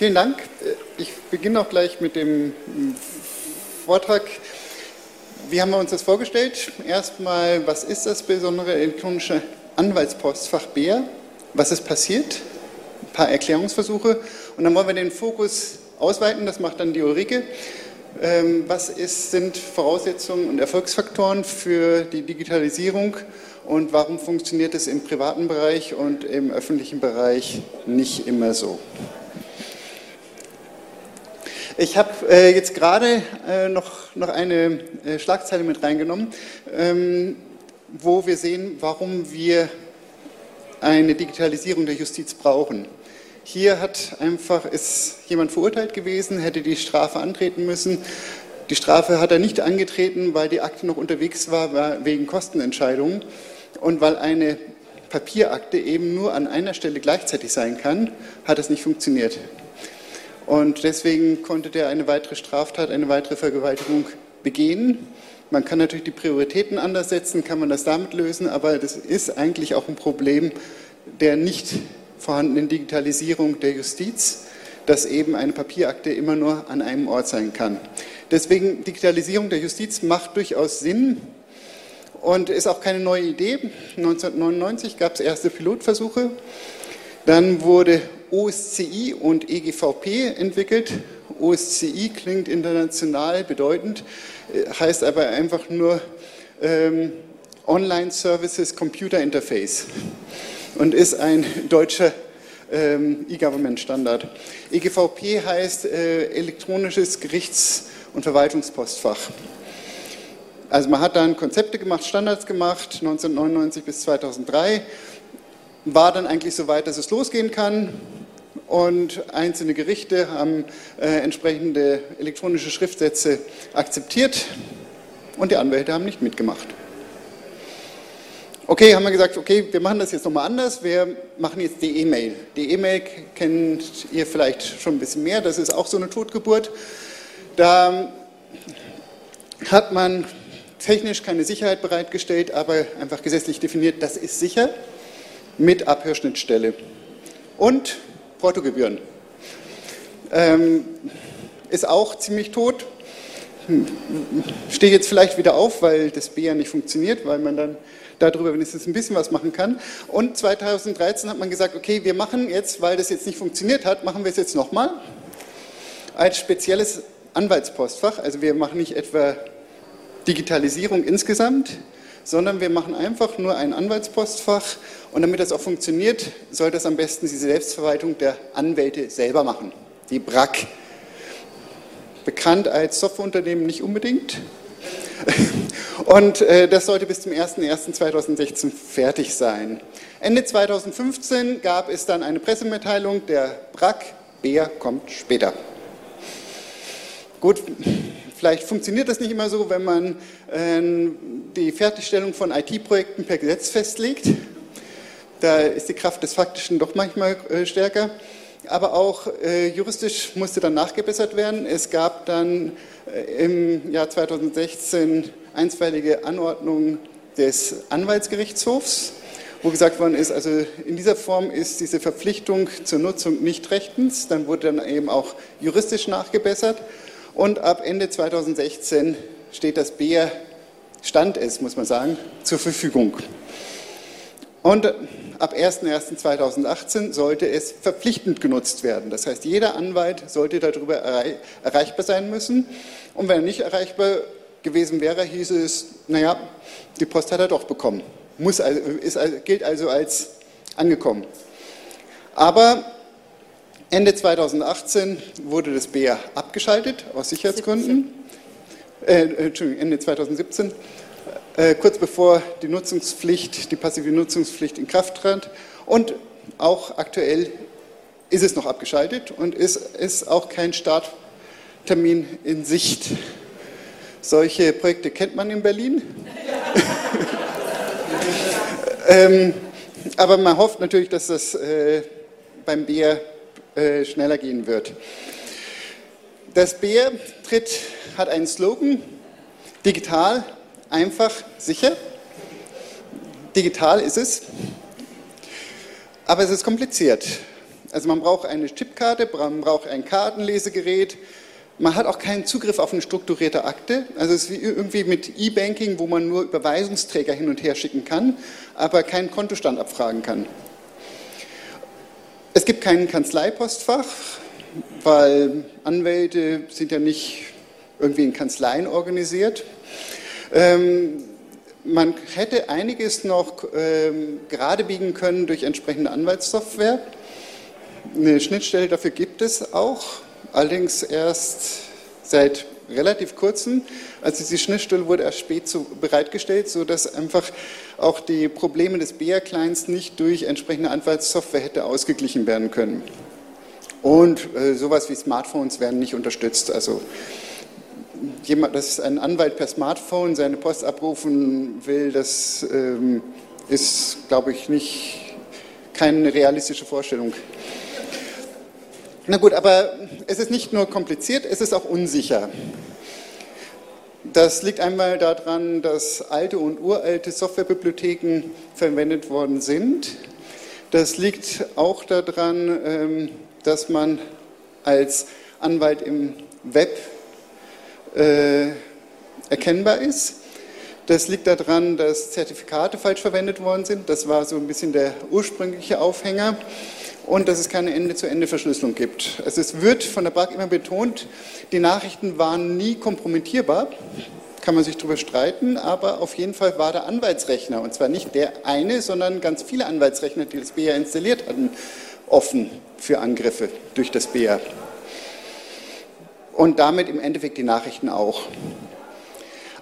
Vielen Dank. Ich beginne auch gleich mit dem Vortrag. Wie haben wir uns das vorgestellt? Erstmal, was ist das besondere elektronische Anwaltspostfach BEA? Was ist passiert? Ein paar Erklärungsversuche. Und dann wollen wir den Fokus ausweiten, das macht dann die Ulrike. Ähm, was ist, sind Voraussetzungen und Erfolgsfaktoren für die Digitalisierung und warum funktioniert es im privaten Bereich und im öffentlichen Bereich nicht immer so? Ich habe äh, jetzt gerade äh, noch, noch eine äh, Schlagzeile mit reingenommen, ähm, wo wir sehen, warum wir eine Digitalisierung der Justiz brauchen. Hier hat einfach, ist jemand verurteilt gewesen, hätte die Strafe antreten müssen. Die Strafe hat er nicht angetreten, weil die Akte noch unterwegs war wegen Kostenentscheidungen und weil eine Papierakte eben nur an einer Stelle gleichzeitig sein kann, hat es nicht funktioniert. Und deswegen konnte der eine weitere Straftat, eine weitere Vergewaltigung begehen. Man kann natürlich die Prioritäten anders setzen, kann man das damit lösen, aber das ist eigentlich auch ein Problem der nicht vorhandenen Digitalisierung der Justiz, dass eben eine Papierakte immer nur an einem Ort sein kann. Deswegen Digitalisierung der Justiz macht durchaus Sinn und ist auch keine neue Idee. 1999 gab es erste Pilotversuche. Dann wurde OSCI und EGVP entwickelt. OSCI klingt international bedeutend, äh, heißt aber einfach nur ähm, Online Services Computer Interface und ist ein deutscher ähm, E-Government-Standard. EGVP heißt äh, elektronisches Gerichts- und Verwaltungspostfach. Also man hat dann Konzepte gemacht, Standards gemacht, 1999 bis 2003, war dann eigentlich so weit, dass es losgehen kann und einzelne Gerichte haben äh, entsprechende elektronische Schriftsätze akzeptiert und die Anwälte haben nicht mitgemacht. Okay, haben wir gesagt, okay, wir machen das jetzt nochmal anders. Wir machen jetzt die E-Mail. Die E-Mail kennt ihr vielleicht schon ein bisschen mehr. Das ist auch so eine Totgeburt. Da hat man technisch keine Sicherheit bereitgestellt, aber einfach gesetzlich definiert, das ist sicher mit Abhörschnittstelle. Und Portogebühren. Ähm, ist auch ziemlich tot. Hm, stehe jetzt vielleicht wieder auf, weil das B ja nicht funktioniert, weil man dann darüber wenigstens ein bisschen was machen kann. Und 2013 hat man gesagt, okay, wir machen jetzt, weil das jetzt nicht funktioniert hat, machen wir es jetzt nochmal als spezielles Anwaltspostfach. Also wir machen nicht etwa Digitalisierung insgesamt, sondern wir machen einfach nur ein Anwaltspostfach und damit das auch funktioniert, soll das am besten die Selbstverwaltung der Anwälte selber machen, die BRAC. Bekannt als Softwareunternehmen nicht unbedingt, und äh, das sollte bis zum 01.01.2016 fertig sein. Ende 2015 gab es dann eine Pressemitteilung, der BRAC, Bär kommt später. Gut, vielleicht funktioniert das nicht immer so, wenn man äh, die Fertigstellung von IT-Projekten per Gesetz festlegt. Da ist die Kraft des Faktischen doch manchmal äh, stärker. Aber auch äh, juristisch musste dann nachgebessert werden. Es gab dann äh, im Jahr 2016 einstweilige Anordnung des Anwaltsgerichtshofs, wo gesagt worden ist, also in dieser Form ist diese Verpflichtung zur Nutzung nicht rechtens. Dann wurde dann eben auch juristisch nachgebessert. Und ab Ende 2016 steht das BER, stand es, muss man sagen, zur Verfügung. Und ab 01.01.2018 sollte es verpflichtend genutzt werden. Das heißt, jeder Anwalt sollte darüber erreichbar sein müssen. Und wenn er nicht erreichbar gewesen wäre, hieße es, naja, die Post hat er doch bekommen. Muss, also, ist, gilt also als angekommen. Aber Ende 2018 wurde das BR abgeschaltet aus Sicherheitsgründen. Äh, Entschuldigung, Ende 2017, äh, kurz bevor die Nutzungspflicht, die passive Nutzungspflicht in Kraft trat. Und auch aktuell ist es noch abgeschaltet und ist, ist auch kein Starttermin in Sicht. Solche Projekte kennt man in Berlin. ähm, aber man hofft natürlich, dass das äh, beim Bier äh, schneller gehen wird. Das Bier tritt, hat einen Slogan, digital, einfach, sicher. Digital ist es, aber es ist kompliziert. Also man braucht eine Chipkarte, man braucht ein Kartenlesegerät, man hat auch keinen Zugriff auf eine strukturierte Akte. Also es ist wie irgendwie mit E-Banking, wo man nur Überweisungsträger hin und her schicken kann, aber keinen Kontostand abfragen kann. Es gibt kein Kanzleipostfach, weil Anwälte sind ja nicht irgendwie in Kanzleien organisiert. Ähm, man hätte einiges noch ähm, gerade biegen können durch entsprechende Anwaltssoftware. Eine Schnittstelle dafür gibt es auch, allerdings erst seit relativ kurzem. Also diese Schnittstelle wurde erst spät so bereitgestellt, sodass einfach auch die Probleme des BR-Clients nicht durch entsprechende Anwaltssoftware hätte ausgeglichen werden können. Und äh, sowas wie Smartphones werden nicht unterstützt. Also jemand, dass ein Anwalt per Smartphone seine Post abrufen will, das ähm, ist, glaube ich, nicht keine realistische Vorstellung. Na gut, aber es ist nicht nur kompliziert, es ist auch unsicher. Das liegt einmal daran, dass alte und uralte Softwarebibliotheken verwendet worden sind. Das liegt auch daran, ähm, dass man als Anwalt im Web äh, erkennbar ist. Das liegt daran, dass Zertifikate falsch verwendet worden sind. Das war so ein bisschen der ursprüngliche Aufhänger. Und dass es keine Ende-zu-Ende-Verschlüsselung gibt. Also es wird von der BRAC immer betont, die Nachrichten waren nie kompromittierbar. Kann man sich darüber streiten, aber auf jeden Fall war der Anwaltsrechner, und zwar nicht der eine, sondern ganz viele Anwaltsrechner, die das BR installiert hatten, offen für Angriffe durch das BR. Und damit im Endeffekt die Nachrichten auch.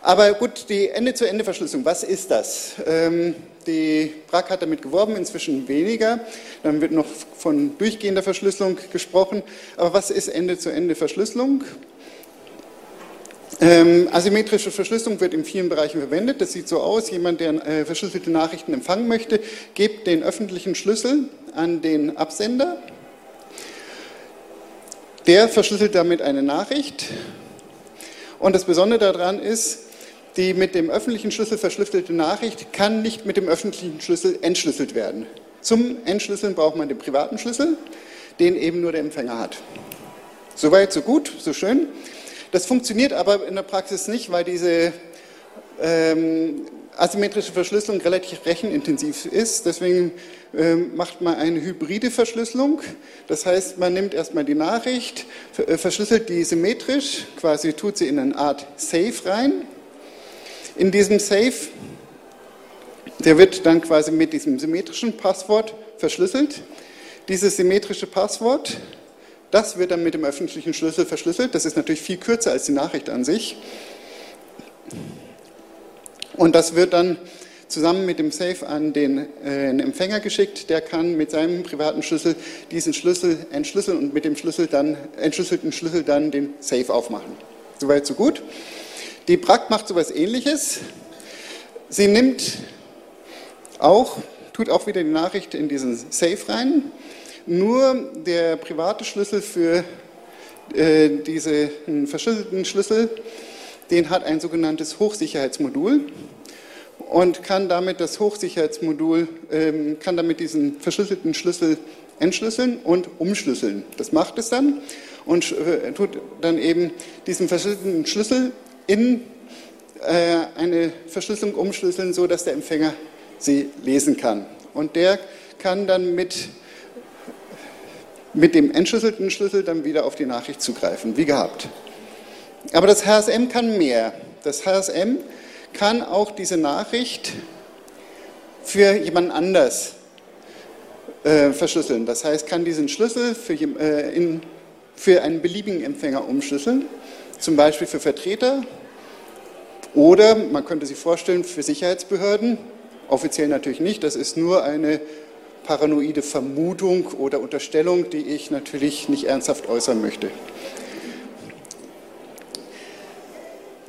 Aber gut, die Ende-zu-Ende-Verschlüsselung, was ist das? Ähm, die BRAC hat damit geworben, inzwischen weniger. Dann wird noch von durchgehender Verschlüsselung gesprochen. Aber was ist Ende-zu-Ende-Verschlüsselung? Ähm, asymmetrische Verschlüsselung wird in vielen Bereichen verwendet. Das sieht so aus, jemand, der äh, verschlüsselte Nachrichten empfangen möchte, gibt den öffentlichen Schlüssel an den Absender. Der verschlüsselt damit eine Nachricht. Und das Besondere daran ist, die mit dem öffentlichen Schlüssel verschlüsselte Nachricht kann nicht mit dem öffentlichen Schlüssel entschlüsselt werden. Zum Entschlüsseln braucht man den privaten Schlüssel, den eben nur der Empfänger hat. Soweit, so gut, so schön. Das funktioniert aber in der Praxis nicht, weil diese ähm, asymmetrische Verschlüsselung relativ rechenintensiv ist. Deswegen ähm, macht man eine hybride Verschlüsselung. Das heißt, man nimmt erstmal die Nachricht, äh, verschlüsselt die symmetrisch, quasi tut sie in eine Art Safe rein. In diesem Safe, der wird dann quasi mit diesem symmetrischen Passwort verschlüsselt. Dieses symmetrische Passwort das wird dann mit dem öffentlichen Schlüssel verschlüsselt. Das ist natürlich viel kürzer als die Nachricht an sich. Und das wird dann zusammen mit dem Safe an den äh, Empfänger geschickt. Der kann mit seinem privaten Schlüssel diesen Schlüssel entschlüsseln und mit dem Schlüssel dann, entschlüsselten Schlüssel dann den Safe aufmachen. Soweit, so gut. Die BRAC macht so etwas ähnliches. Sie nimmt auch, tut auch wieder die Nachricht in diesen Safe rein nur der private Schlüssel für äh, diesen verschlüsselten Schlüssel, den hat ein sogenanntes Hochsicherheitsmodul und kann damit das Hochsicherheitsmodul, ähm, kann damit diesen verschlüsselten Schlüssel entschlüsseln und umschlüsseln. Das macht es dann und äh, tut dann eben diesen verschlüsselten Schlüssel in äh, eine Verschlüsselung umschlüsseln, so dass der Empfänger sie lesen kann. Und der kann dann mit mit dem entschlüsselten Schlüssel dann wieder auf die Nachricht zugreifen, wie gehabt. Aber das HSM kann mehr. Das HSM kann auch diese Nachricht für jemand anders äh, verschlüsseln. Das heißt, kann diesen Schlüssel für, äh, in, für einen beliebigen Empfänger umschlüsseln, zum Beispiel für Vertreter oder man könnte sich vorstellen für Sicherheitsbehörden, offiziell natürlich nicht, das ist nur eine paranoide Vermutung oder Unterstellung, die ich natürlich nicht ernsthaft äußern möchte.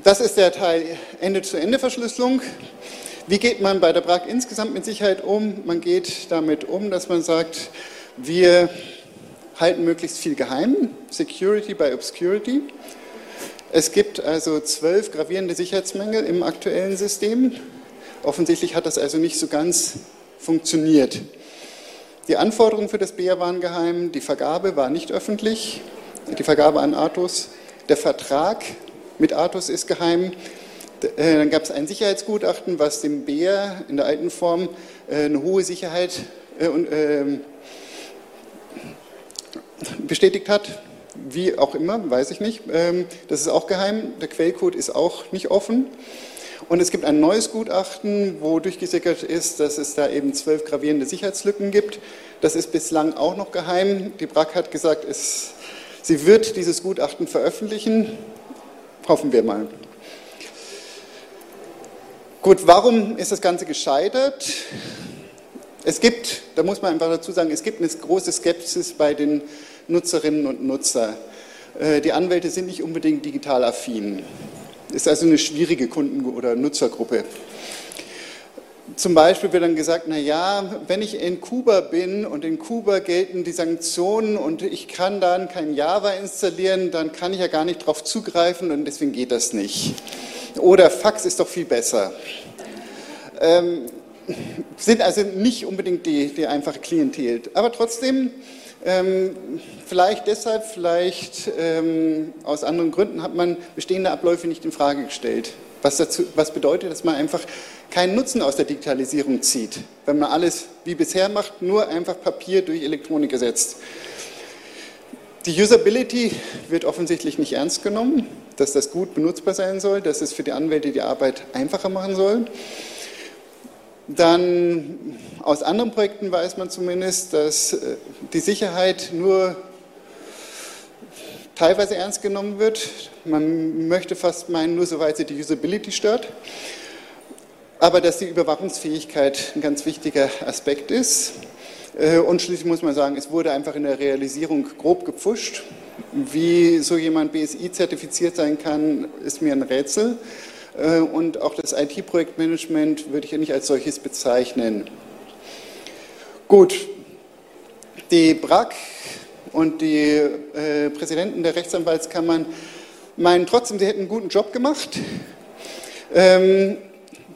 Das ist der Teil Ende-zu-Ende-Verschlüsselung. Wie geht man bei der BRAC insgesamt mit Sicherheit um? Man geht damit um, dass man sagt, wir halten möglichst viel geheim, Security by Obscurity. Es gibt also zwölf gravierende Sicherheitsmängel im aktuellen System. Offensichtlich hat das also nicht so ganz funktioniert. Die Anforderungen für das BEA waren geheim, die Vergabe war nicht öffentlich, die Vergabe an Atos, der Vertrag mit Atos ist geheim. Äh, dann gab es ein Sicherheitsgutachten, was dem BEA in der alten Form äh, eine hohe Sicherheit äh, ähm, bestätigt hat. Wie auch immer, weiß ich nicht. Ähm, das ist auch geheim. Der Quellcode ist auch nicht offen. Und es gibt ein neues Gutachten, wo durchgesickert ist, dass es da eben zwölf gravierende Sicherheitslücken gibt. Das ist bislang auch noch geheim. Die BRAC hat gesagt, es, sie wird dieses Gutachten veröffentlichen. Hoffen wir mal. Gut, warum ist das Ganze gescheitert? Es gibt, da muss man einfach dazu sagen, es gibt eine große Skepsis bei den Nutzerinnen und Nutzern. Äh, die Anwälte sind nicht unbedingt digital affin. Ist also eine schwierige Kunden- oder Nutzergruppe. Zum Beispiel wird dann gesagt, na ja, wenn ich in Kuba bin und in Kuba gelten die Sanktionen und ich kann dann kein Java installieren, dann kann ich ja gar nicht darauf zugreifen und deswegen geht das nicht. Oder Fax ist doch viel besser. Ähm, sind also nicht unbedingt die, die einfache Klientel. Aber trotzdem ähm, vielleicht deshalb, vielleicht ähm, aus anderen Gründen hat man bestehende Abläufe nicht in Frage gestellt. Was, dazu, was bedeutet, dass man einfach keinen Nutzen aus der Digitalisierung zieht, wenn man alles wie bisher macht, nur einfach Papier durch Elektronik ersetzt. Die Usability wird offensichtlich nicht ernst genommen, dass das gut benutzbar sein soll, dass es für die Anwälte die Arbeit einfacher machen soll. Dann aus anderen Projekten weiß man zumindest, dass äh, die Sicherheit nur teilweise ernst genommen wird. Man möchte fast meinen, nur soweit sie die Usability stört. Aber dass die Überwachungsfähigkeit ein ganz wichtiger Aspekt ist. Äh, und schließlich muss man sagen, es wurde einfach in der Realisierung grob gepfuscht. Wie so jemand BSI zertifiziert sein kann, ist mir ein Rätsel. Äh, und auch das IT-Projektmanagement würde ich ja nicht als solches bezeichnen. Gut, die BRAC und die äh, Präsidenten der Rechtsanwaltskammern meinen trotzdem, sie hätten einen guten Job gemacht. Ähm,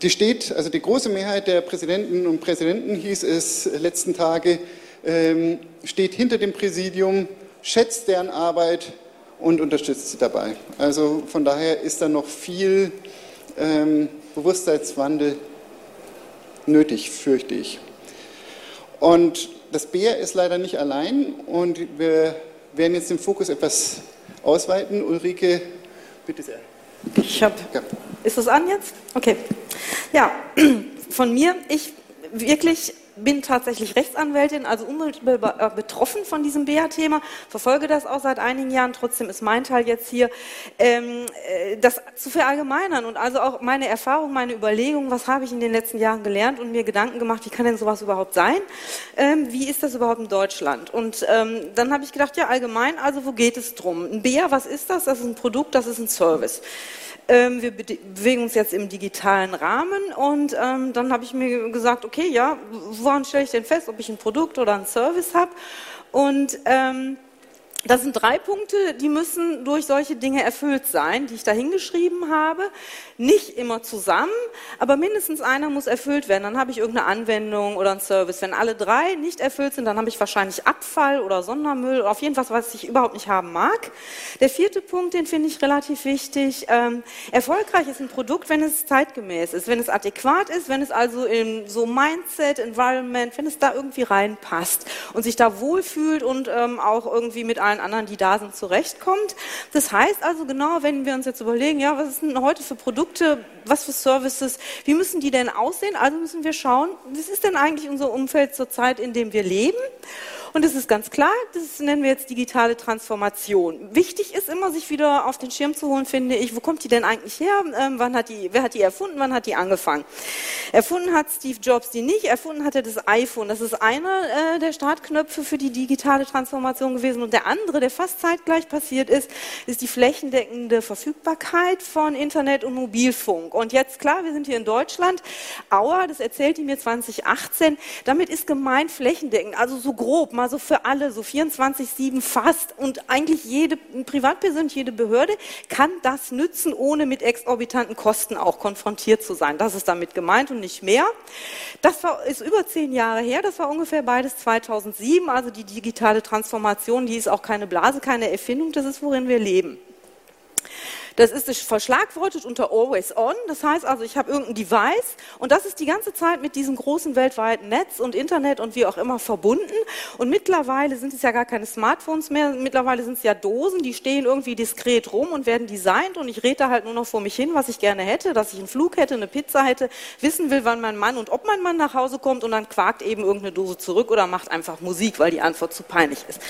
die steht, also die große Mehrheit der Präsidenten und Präsidenten hieß es letzten Tage, ähm, steht hinter dem Präsidium, schätzt deren Arbeit und unterstützt sie dabei. Also von daher ist da noch viel ähm, Bewusstseinswandel nötig, fürchte ich. Und das Bär ist leider nicht allein und wir werden jetzt den Fokus etwas ausweiten. Ulrike, bitte sehr. Ich habe. Ja. Ist das an jetzt? Okay. Ja, von mir, ich wirklich bin tatsächlich Rechtsanwältin, also unmittelbar äh, betroffen von diesem BA-Thema, verfolge das auch seit einigen Jahren. Trotzdem ist mein Teil jetzt hier, ähm, äh, das zu verallgemeinern und also auch meine Erfahrung, meine Überlegung, was habe ich in den letzten Jahren gelernt und mir Gedanken gemacht, wie kann denn sowas überhaupt sein? Ähm, wie ist das überhaupt in Deutschland? Und ähm, dann habe ich gedacht, ja allgemein, also wo geht es drum? Ein BA, was ist das? Das ist ein Produkt, das ist ein Service. Ähm, wir bewegen uns jetzt im digitalen Rahmen und ähm, dann habe ich mir gesagt, okay, ja, woran stelle ich denn fest, ob ich ein Produkt oder einen Service habe? Und ähm, das sind drei Punkte, die müssen durch solche Dinge erfüllt sein, die ich da hingeschrieben habe. Nicht immer zusammen, aber mindestens einer muss erfüllt werden. Dann habe ich irgendeine Anwendung oder einen Service. Wenn alle drei nicht erfüllt sind, dann habe ich wahrscheinlich Abfall oder Sondermüll oder auf jeden Fall, was ich überhaupt nicht haben mag. Der vierte Punkt, den finde ich relativ wichtig. Ähm, erfolgreich ist ein Produkt, wenn es zeitgemäß ist, wenn es adäquat ist, wenn es also in so Mindset, Environment, wenn es da irgendwie reinpasst und sich da wohlfühlt und ähm, auch irgendwie mit allen anderen, die da sind, zurechtkommt. Das heißt also genau, wenn wir uns jetzt überlegen, ja, was sind heute für Produkte, was für Services, wie müssen die denn aussehen? Also müssen wir schauen, was ist denn eigentlich unser Umfeld zur Zeit, in dem wir leben? Und es ist ganz klar, das nennen wir jetzt digitale Transformation. Wichtig ist immer, sich wieder auf den Schirm zu holen, finde ich, wo kommt die denn eigentlich her? Ähm, wann hat die, wer hat die erfunden? Wann hat die angefangen? Erfunden hat Steve Jobs die nicht, erfunden hat er das iPhone. Das ist einer äh, der Startknöpfe für die digitale Transformation gewesen. Und der andere, der fast zeitgleich passiert ist, ist die flächendeckende Verfügbarkeit von Internet und Mobilfunk. Und jetzt, klar, wir sind hier in Deutschland. Aua, das erzählt die mir 2018. Damit ist gemeint flächendeckend, also so grob. Man mal so für alle, so 24-7 fast und eigentlich jede Privatperson, jede Behörde kann das nützen, ohne mit exorbitanten Kosten auch konfrontiert zu sein. Das ist damit gemeint und nicht mehr. Das war, ist über zehn Jahre her, das war ungefähr beides 2007, also die digitale Transformation, die ist auch keine Blase, keine Erfindung, das ist, worin wir leben. Das ist verschlagwortet unter Always On. Das heißt also, ich habe irgendein Device und das ist die ganze Zeit mit diesem großen weltweiten Netz und Internet und wie auch immer verbunden. Und mittlerweile sind es ja gar keine Smartphones mehr. Mittlerweile sind es ja Dosen, die stehen irgendwie diskret rum und werden designt. Und ich rede da halt nur noch vor mich hin, was ich gerne hätte, dass ich einen Flug hätte, eine Pizza hätte, wissen will, wann mein Mann und ob mein Mann nach Hause kommt und dann quakt eben irgendeine Dose zurück oder macht einfach Musik, weil die Antwort zu peinlich ist.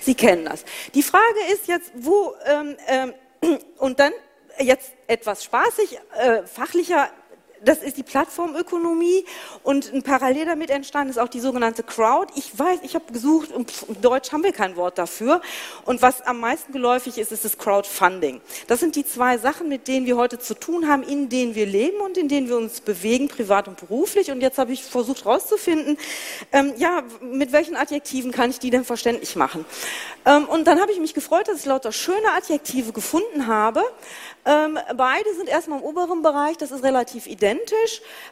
Sie kennen das. Die Frage ist jetzt, wo ähm, ähm, und dann jetzt etwas spaßig, äh, fachlicher das ist die Plattformökonomie und parallel damit entstanden ist auch die sogenannte Crowd. Ich weiß, ich habe gesucht, im Deutsch haben wir kein Wort dafür. Und was am meisten geläufig ist, ist das Crowdfunding. Das sind die zwei Sachen, mit denen wir heute zu tun haben, in denen wir leben und in denen wir uns bewegen, privat und beruflich. Und jetzt habe ich versucht herauszufinden, ähm, ja, mit welchen Adjektiven kann ich die denn verständlich machen? Ähm, und dann habe ich mich gefreut, dass ich lauter schöne Adjektive gefunden habe. Ähm, beide sind erstmal im oberen Bereich, das ist relativ identisch.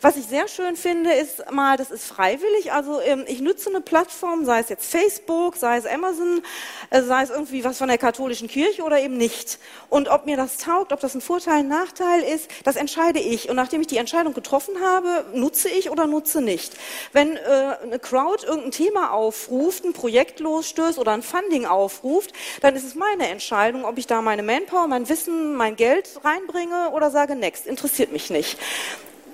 Was ich sehr schön finde, ist mal, das ist freiwillig. Also ähm, ich nutze eine Plattform, sei es jetzt Facebook, sei es Amazon, äh, sei es irgendwie was von der katholischen Kirche oder eben nicht. Und ob mir das taugt, ob das ein Vorteil, ein Nachteil ist, das entscheide ich. Und nachdem ich die Entscheidung getroffen habe, nutze ich oder nutze nicht. Wenn äh, eine Crowd irgendein Thema aufruft, ein Projekt losstößt oder ein Funding aufruft, dann ist es meine Entscheidung, ob ich da meine Manpower, mein Wissen, mein Geld reinbringe oder sage, next, interessiert mich nicht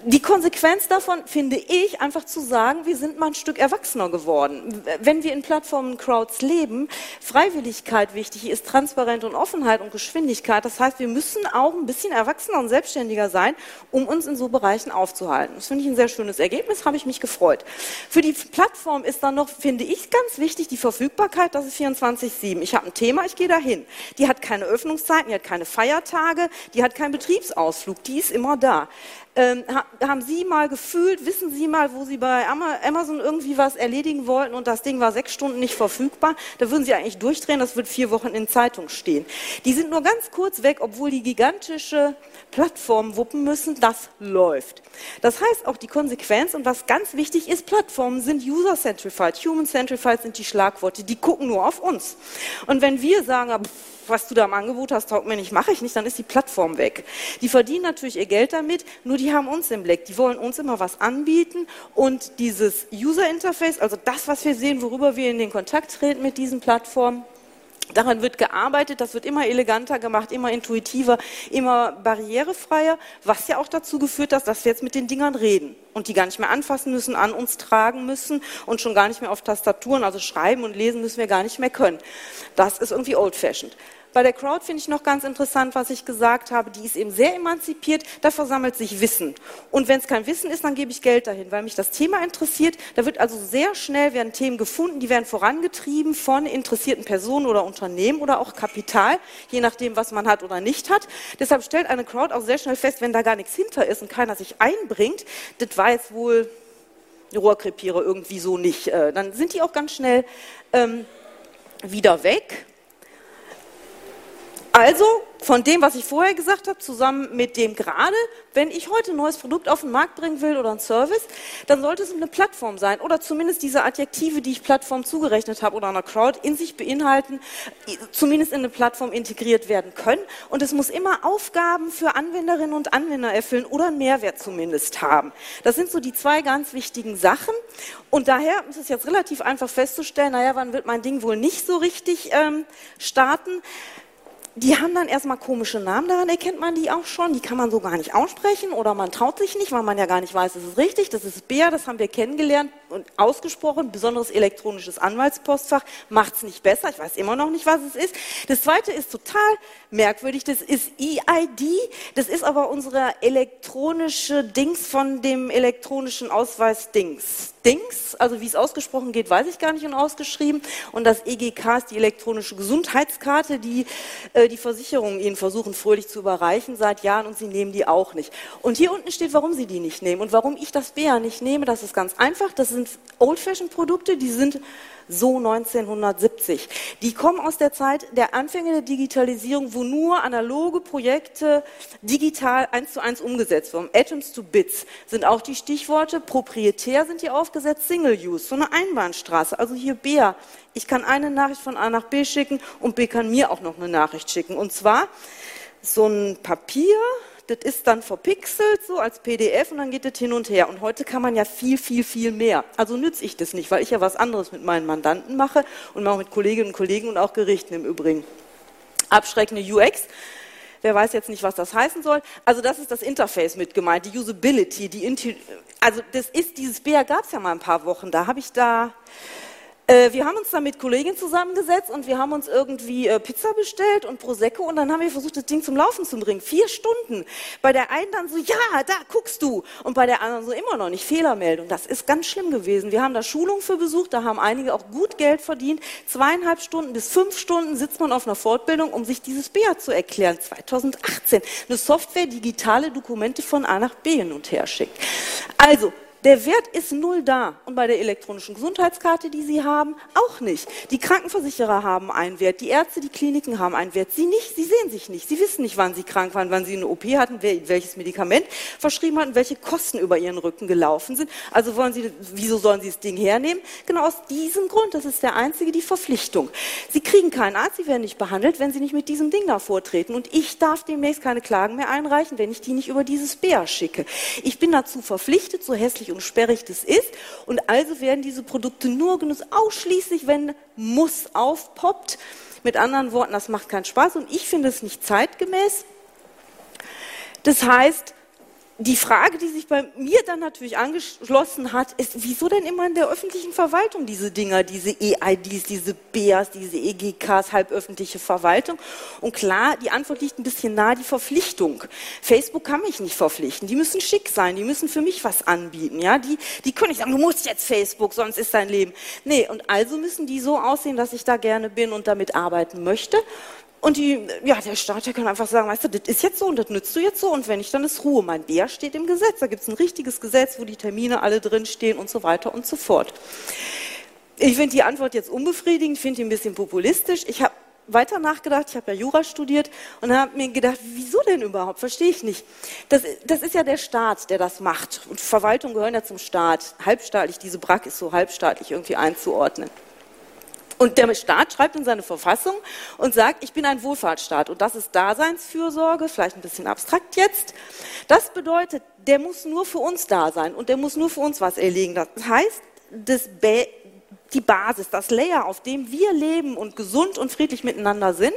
die Konsequenz davon finde ich, einfach zu sagen, wir sind mal ein Stück erwachsener geworden. Wenn wir in Plattformen Crowds leben, Freiwilligkeit wichtig ist, Transparenz und Offenheit und Geschwindigkeit. Das heißt, wir müssen auch ein bisschen erwachsener und selbstständiger sein, um uns in so Bereichen aufzuhalten. Das finde ich ein sehr schönes Ergebnis, habe ich mich gefreut. Für die Plattform ist dann noch, finde ich, ganz wichtig die Verfügbarkeit, das ist 24-7. Ich habe ein Thema, ich gehe dahin. Die hat keine Öffnungszeiten, die hat keine Feiertage, die hat keinen Betriebsausflug, die ist immer da. Ähm, haben Sie mal gefühlt, wissen Sie mal, wo Sie bei Amazon irgendwie was erledigen wollten und das Ding war sechs Stunden nicht verfügbar? Da würden Sie eigentlich durchdrehen, das wird vier Wochen in Zeitung stehen. Die sind nur ganz kurz weg, obwohl die gigantische Plattformen wuppen müssen, das läuft. Das heißt auch die Konsequenz und was ganz wichtig ist, Plattformen sind user-centrified, human-centrified sind die Schlagworte, die gucken nur auf uns. Und wenn wir sagen, was du da im Angebot hast, taugt mir nicht, mache ich nicht, dann ist die Plattform weg. Die verdienen natürlich ihr Geld damit, nur die haben uns im Blick. Die wollen uns immer was anbieten und dieses User Interface, also das, was wir sehen, worüber wir in den Kontakt treten mit diesen Plattformen, Daran wird gearbeitet, das wird immer eleganter gemacht, immer intuitiver, immer barrierefreier, was ja auch dazu geführt hat, dass wir jetzt mit den Dingern reden und die gar nicht mehr anfassen müssen, an uns tragen müssen und schon gar nicht mehr auf Tastaturen, also schreiben und lesen müssen wir gar nicht mehr können. Das ist irgendwie old-fashioned. Bei der Crowd finde ich noch ganz interessant, was ich gesagt habe, die ist eben sehr emanzipiert, da versammelt sich Wissen. Und wenn es kein Wissen ist, dann gebe ich Geld dahin, weil mich das Thema interessiert. Da wird also sehr schnell werden Themen gefunden, die werden vorangetrieben von interessierten Personen oder Unternehmen oder auch Kapital, je nachdem, was man hat oder nicht hat. Deshalb stellt eine Crowd auch sehr schnell fest, wenn da gar nichts hinter ist und keiner sich einbringt, das weiß wohl Rohrkrepierer irgendwie so nicht. Äh, dann sind die auch ganz schnell ähm, wieder weg. Also von dem, was ich vorher gesagt habe, zusammen mit dem gerade, wenn ich heute ein neues Produkt auf den Markt bringen will oder ein Service, dann sollte es eine Plattform sein oder zumindest diese Adjektive, die ich Plattform zugerechnet habe oder einer Crowd in sich beinhalten, zumindest in eine Plattform integriert werden können. Und es muss immer Aufgaben für Anwenderinnen und Anwender erfüllen oder einen Mehrwert zumindest haben. Das sind so die zwei ganz wichtigen Sachen. Und daher ist es jetzt relativ einfach festzustellen, naja, wann wird mein Ding wohl nicht so richtig ähm, starten? Die haben dann erstmal komische Namen, daran erkennt man die auch schon. Die kann man so gar nicht aussprechen oder man traut sich nicht, weil man ja gar nicht weiß, das ist richtig, das ist Bär, das haben wir kennengelernt und ausgesprochen. Besonderes elektronisches Anwaltspostfach macht es nicht besser. Ich weiß immer noch nicht, was es ist. Das zweite ist total merkwürdig, das ist EID. Das ist aber unsere elektronische Dings von dem elektronischen Ausweis Dings. Dings, also wie es ausgesprochen geht, weiß ich gar nicht und ausgeschrieben. Und das EGK ist die elektronische Gesundheitskarte, die äh, die Versicherungen Ihnen versuchen fröhlich zu überreichen seit Jahren und Sie nehmen die auch nicht. Und hier unten steht, warum Sie die nicht nehmen und warum ich das BEA nicht nehme. Das ist ganz einfach. Das sind sind Old-Fashioned-Produkte, die sind so 1970. Die kommen aus der Zeit der Anfänge der Digitalisierung, wo nur analoge Projekte digital eins zu eins umgesetzt wurden. Atoms to Bits sind auch die Stichworte. Proprietär sind die aufgesetzt, Single Use, so eine Einbahnstraße. Also hier Bea. Ich kann eine Nachricht von A nach B schicken und B kann mir auch noch eine Nachricht schicken. Und zwar so ein Papier, das ist dann verpixelt so als PDF und dann geht das hin und her. Und heute kann man ja viel, viel, viel mehr. Also nütze ich das nicht, weil ich ja was anderes mit meinen Mandanten mache und auch mit Kolleginnen und Kollegen und auch Gerichten im Übrigen. Abschreckende UX. Wer weiß jetzt nicht, was das heißen soll. Also das ist das Interface mit gemeint, die Usability, die Inti also das ist dieses BR gab es ja mal ein paar Wochen. Da habe ich da wir haben uns dann mit Kolleginnen zusammengesetzt und wir haben uns irgendwie äh, Pizza bestellt und Prosecco und dann haben wir versucht, das Ding zum Laufen zu bringen. Vier Stunden. Bei der einen dann so, ja, da guckst du. Und bei der anderen so immer noch nicht Fehlermeldung. Das ist ganz schlimm gewesen. Wir haben da Schulungen für besucht, da haben einige auch gut Geld verdient. Zweieinhalb Stunden bis fünf Stunden sitzt man auf einer Fortbildung, um sich dieses BEA zu erklären. 2018. Eine Software digitale Dokumente von A nach B hin und her schickt. Also, der Wert ist null da. Und bei der elektronischen Gesundheitskarte, die Sie haben, auch nicht. Die Krankenversicherer haben einen Wert, die Ärzte, die Kliniken haben einen Wert. Sie nicht, Sie sehen sich nicht. Sie wissen nicht, wann Sie krank waren, wann Sie eine OP hatten, welches Medikament verschrieben hatten, welche Kosten über Ihren Rücken gelaufen sind. Also wollen Sie, wieso sollen Sie das Ding hernehmen? Genau aus diesem Grund. Das ist der einzige, die Verpflichtung. Sie kriegen keinen Arzt, Sie werden nicht behandelt, wenn Sie nicht mit diesem Ding da vortreten. Und ich darf demnächst keine Klagen mehr einreichen, wenn ich die nicht über dieses BEA schicke. Ich bin dazu verpflichtet, so hässlich und sperrig das ist. Und also werden diese Produkte nur genutzt, ausschließlich wenn Muss aufpoppt. Mit anderen Worten, das macht keinen Spaß und ich finde es nicht zeitgemäß. Das heißt, die Frage, die sich bei mir dann natürlich angeschlossen hat, ist, wieso denn immer in der öffentlichen Verwaltung diese Dinger, diese EIDs, diese BEAs, diese EGKs, halböffentliche Verwaltung? Und klar, die Antwort liegt ein bisschen nahe, die Verpflichtung. Facebook kann mich nicht verpflichten. Die müssen schick sein, die müssen für mich was anbieten. Ja? Die, die können nicht sagen, du musst jetzt Facebook, sonst ist dein Leben. Nee, und also müssen die so aussehen, dass ich da gerne bin und damit arbeiten möchte. Und die, ja, der Staat der kann einfach sagen, weißt du, das ist jetzt so und das nützt du jetzt so und wenn nicht, dann ist Ruhe. Mein Bär steht im Gesetz. Da gibt es ein richtiges Gesetz, wo die Termine alle drinstehen und so weiter und so fort. Ich finde die Antwort jetzt unbefriedigend, finde die ein bisschen populistisch. Ich habe weiter nachgedacht, ich habe ja Jura studiert und habe mir gedacht, wieso denn überhaupt? Verstehe ich nicht. Das, das, ist ja der Staat, der das macht. Und Verwaltung gehören ja zum Staat. Halbstaatlich, diese BRAC ist so halbstaatlich irgendwie einzuordnen. Und der Staat schreibt in seine Verfassung und sagt, ich bin ein Wohlfahrtsstaat. Und das ist Daseinsfürsorge, vielleicht ein bisschen abstrakt jetzt. Das bedeutet, der muss nur für uns da sein und der muss nur für uns was erlegen. Das heißt, das die Basis, das Layer, auf dem wir leben und gesund und friedlich miteinander sind,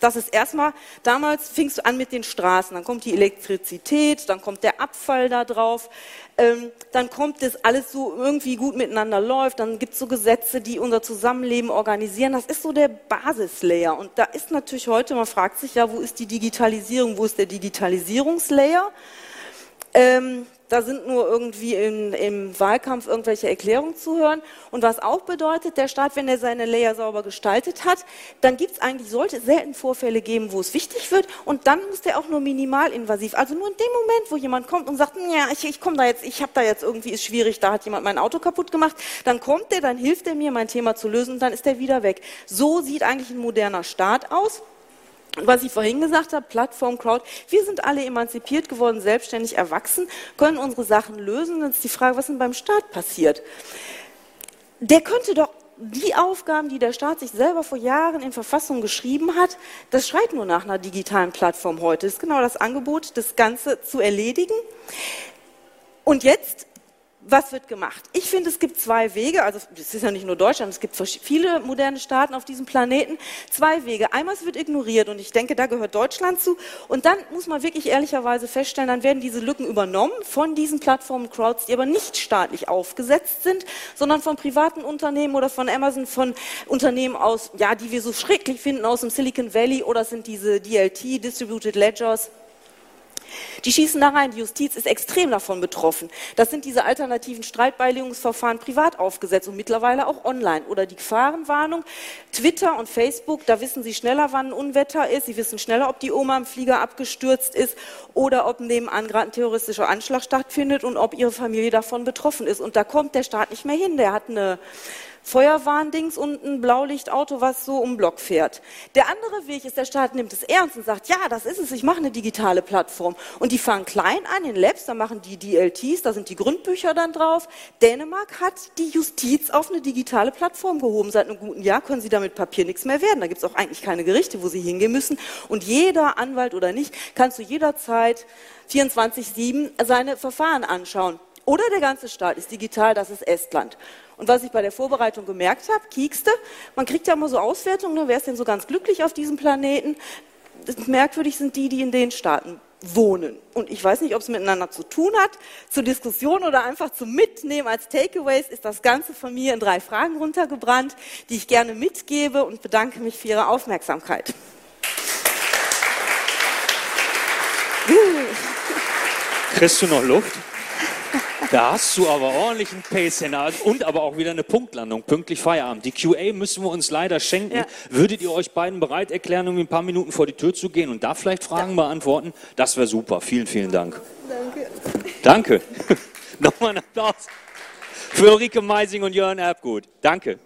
das ist erstmal, damals fingst du an mit den Straßen, dann kommt die Elektrizität, dann kommt der Abfall da drauf, ähm, dann kommt das alles so irgendwie gut miteinander läuft, dann gibt es so Gesetze, die unser Zusammenleben organisieren, das ist so der Basislayer. Und da ist natürlich heute, man fragt sich ja, wo ist die Digitalisierung, wo ist der Digitalisierungslayer? Ähm, da sind nur irgendwie in, im Wahlkampf irgendwelche Erklärungen zu hören. Und was auch bedeutet, der Staat, wenn er seine Layer sauber gestaltet hat, dann gibt es eigentlich, sollte es selten Vorfälle geben, wo es wichtig wird. Und dann muss der auch nur minimalinvasiv. Also nur in dem Moment, wo jemand kommt und sagt, ja, ich, ich komme da jetzt, ich habe da jetzt irgendwie, ist schwierig, da hat jemand mein Auto kaputt gemacht, dann kommt der, dann hilft er mir, mein Thema zu lösen und dann ist er wieder weg. So sieht eigentlich ein moderner Staat aus was ich vorhin gesagt habe, Plattform, Crowd, wir sind alle emanzipiert geworden, selbstständig erwachsen, können unsere Sachen lösen. Dann ist die Frage, was denn beim Staat passiert? Der könnte doch die Aufgaben, die der Staat sich selber vor Jahren in Verfassung geschrieben hat, das schreit nur nach einer digitalen Plattform heute. Das ist genau das Angebot, das Ganze zu erledigen. Und jetzt was wird gemacht? Ich finde, es gibt zwei Wege, also es ist ja nicht nur Deutschland, es gibt viele moderne Staaten auf diesem Planeten, zwei Wege. Einmal es wird ignoriert und ich denke, da gehört Deutschland zu und dann muss man wirklich ehrlicherweise feststellen, dann werden diese Lücken übernommen von diesen Plattformen, Crowds, die aber nicht staatlich aufgesetzt sind, sondern von privaten Unternehmen oder von Amazon, von Unternehmen aus, ja, die wir so schrecklich finden aus dem Silicon Valley oder sind diese DLT, Distributed Ledgers, Die schießen da rein. Die Justiz ist extrem davon betroffen. Das sind diese alternativen Streitbeilegungsverfahren privat aufgesetzt und mittlerweile auch online. Oder die Gefahrenwarnung. Twitter und Facebook, da wissen sie schneller, wann ein Unwetter ist. Sie wissen schneller, ob die Oma im Flieger abgestürzt ist oder ob nebenan gerade ein terroristischer Anschlag stattfindet und ob ihre Familie davon betroffen ist. Und da kommt der Staat nicht mehr hin. Der hat eine Feuerwarndings und ein Blaulichtauto, was so um Block fährt. Der andere Weg ist, der Staat nimmt es ernst und sagt, ja, das ist es, ich mache eine digitale Plattform. Und die fangen klein an in Labs, da machen die DLTs, da sind die Grundbücher dann drauf. Dänemark hat die Justiz auf eine digitale Plattform gehoben. Seit einem guten Jahr können sie damit Papier nichts mehr werden. Da gibt es auch eigentlich keine Gerichte, wo sie hingehen müssen. Und jeder Anwalt oder nicht kann zu jeder Zeit 24-7 seine Verfahren anschauen. Oder der ganze Staat ist digital, das ist Estland. Und was ich bei der Vorbereitung gemerkt habe, kiekste, man kriegt ja immer so Auswertungen, ne, wer ist denn so ganz glücklich auf diesem Planeten? Merkwürdig sind die, die in den Staaten wohnen. Und ich weiß nicht, ob es miteinander zu tun hat, zur Diskussion oder einfach zum Mitnehmen als Takeaways ist das Ganze von mir in drei Fragen runtergebrannt, die ich gerne mitgebe und bedanke mich für Ihre Aufmerksamkeit. Kriegst du noch Luft? Da hast du aber ordentlich einen Pace und aber auch wieder eine Punktlandung, pünktlich Feierabend. Die QA müssen wir uns leider schenken. Ja. Würdet ihr euch beiden bereit erklären, um ein paar Minuten vor die Tür zu gehen und da vielleicht Fragen ja. beantworten? Das wäre super. Vielen, vielen Dank. Danke. Danke. Nochmal einen Applaus für Ulrike Meising und Jörn Erbgut. Danke.